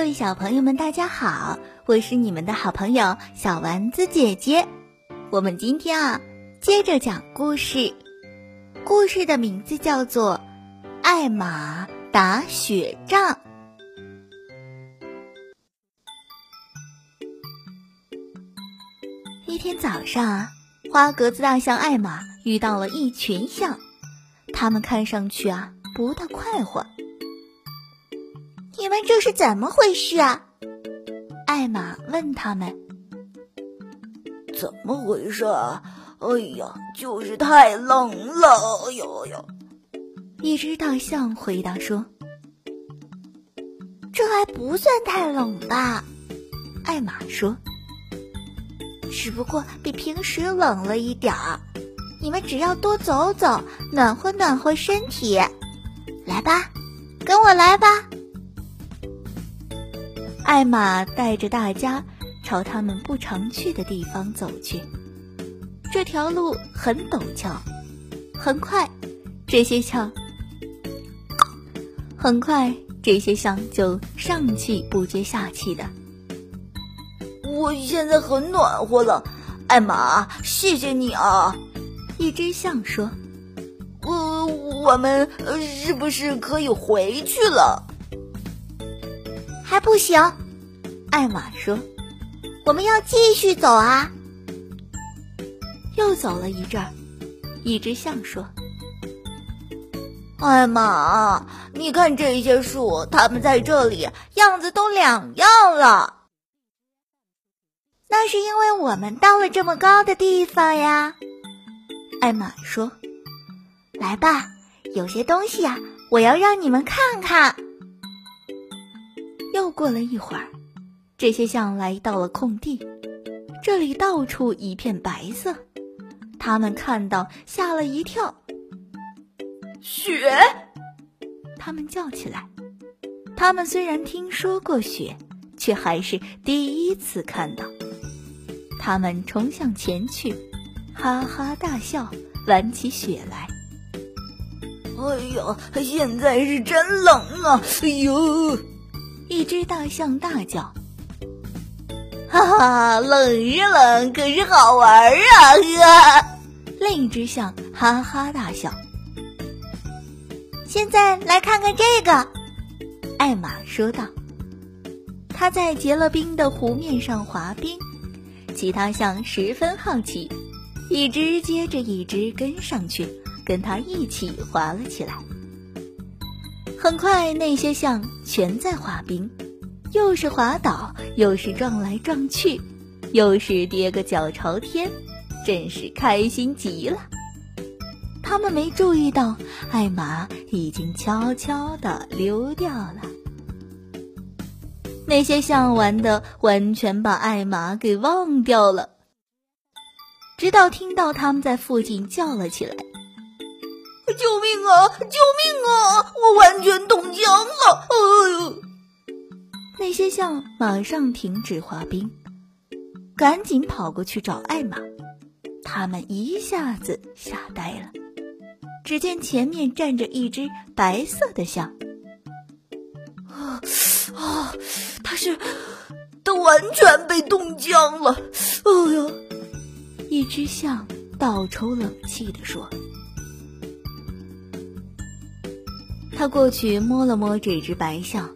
各位小朋友们，大家好！我是你们的好朋友小丸子姐姐。我们今天啊，接着讲故事。故事的名字叫做《艾玛打雪仗》。一天早上，花格子大象艾玛遇到了一群象，他们看上去啊不大快活。你们这是怎么回事啊？艾玛问他们：“怎么回事？啊哎呀，就是太冷了！哎呦呦！”一只大象回答说：“这还不算太冷吧？”艾玛说：“只不过比平时冷了一点儿。你们只要多走走，暖和暖和身体。来吧，跟我来吧。”艾玛带着大家朝他们不常去的地方走去。这条路很陡峭，很快，这些象很快这些象就上气不接下气的。我现在很暖和了，艾玛，谢谢你啊！一只象说：“呃，我们是不是可以回去了？”还不行，艾玛说：“我们要继续走啊！”又走了一阵儿，一只象说：“艾玛，你看这些树，它们在这里样子都两样了。那是因为我们到了这么高的地方呀。”艾玛说：“来吧，有些东西呀，我要让你们看看。”又过了一会儿，这些象来到了空地，这里到处一片白色，他们看到吓了一跳。雪！他们叫起来。他们虽然听说过雪，却还是第一次看到。他们冲向前去，哈哈大笑，玩起雪来。哎呀，现在是真冷啊！哎呦！一只大象大叫：“哈哈，冷是冷，可是好玩啊！”呵，另一只象哈哈大笑。现在来看看这个，艾玛说道。他在结了冰的湖面上滑冰，其他象十分好奇，一只接着一只跟上去，跟他一起滑了起来。很快，那些象全在滑冰，又是滑倒，又是撞来撞去，又是跌个脚朝天，真是开心极了。他们没注意到，艾玛已经悄悄地溜掉了。那些象玩的完全把艾玛给忘掉了，直到听到他们在附近叫了起来。救命啊！救命啊！我完全冻僵了！哎呦！那些象马上停止滑冰，赶紧跑过去找艾玛。他们一下子吓呆了。只见前面站着一只白色的象。啊啊！它是，它完全被冻僵了！哎呦！一只象倒抽冷气地说。他过去摸了摸这只白象，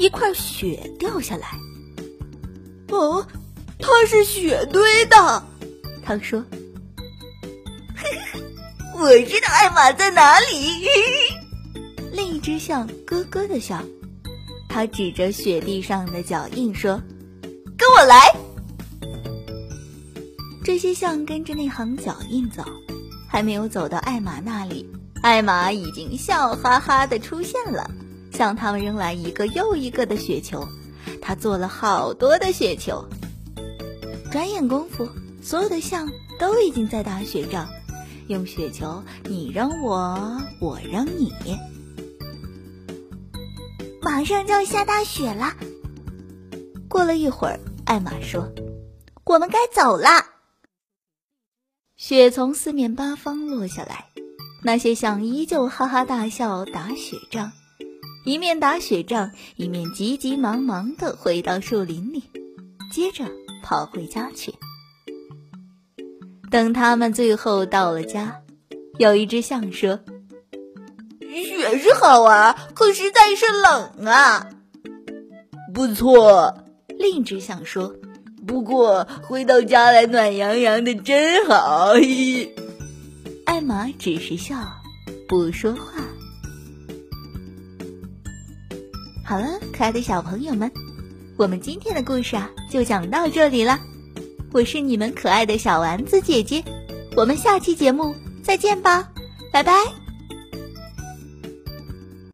一块雪掉下来。哦，它是雪堆的。他说：“ 我知道艾玛在哪里。”另一只象咯咯的笑，他指着雪地上的脚印说：“跟我来。”这些象跟着那行脚印走，还没有走到艾玛那里。艾玛已经笑哈哈的出现了，向他们扔来一个又一个的雪球。他做了好多的雪球。转眼功夫，所有的象都已经在打雪仗，用雪球你扔我，我扔你。马上就要下大雪了。过了一会儿，艾玛说：“我们该走了。”雪从四面八方落下来。那些象依旧哈哈大笑打雪仗，一面打雪仗，一面急急忙忙地回到树林里，接着跑回家去。等他们最后到了家，有一只象说：“雪是好玩，可实在是冷啊。”不错，另一只象说：“不过回到家来暖洋洋的真好。” 艾玛只是笑，不说话。好了，可爱的小朋友们，我们今天的故事啊，就讲到这里了。我是你们可爱的小丸子姐姐，我们下期节目再见吧，拜拜。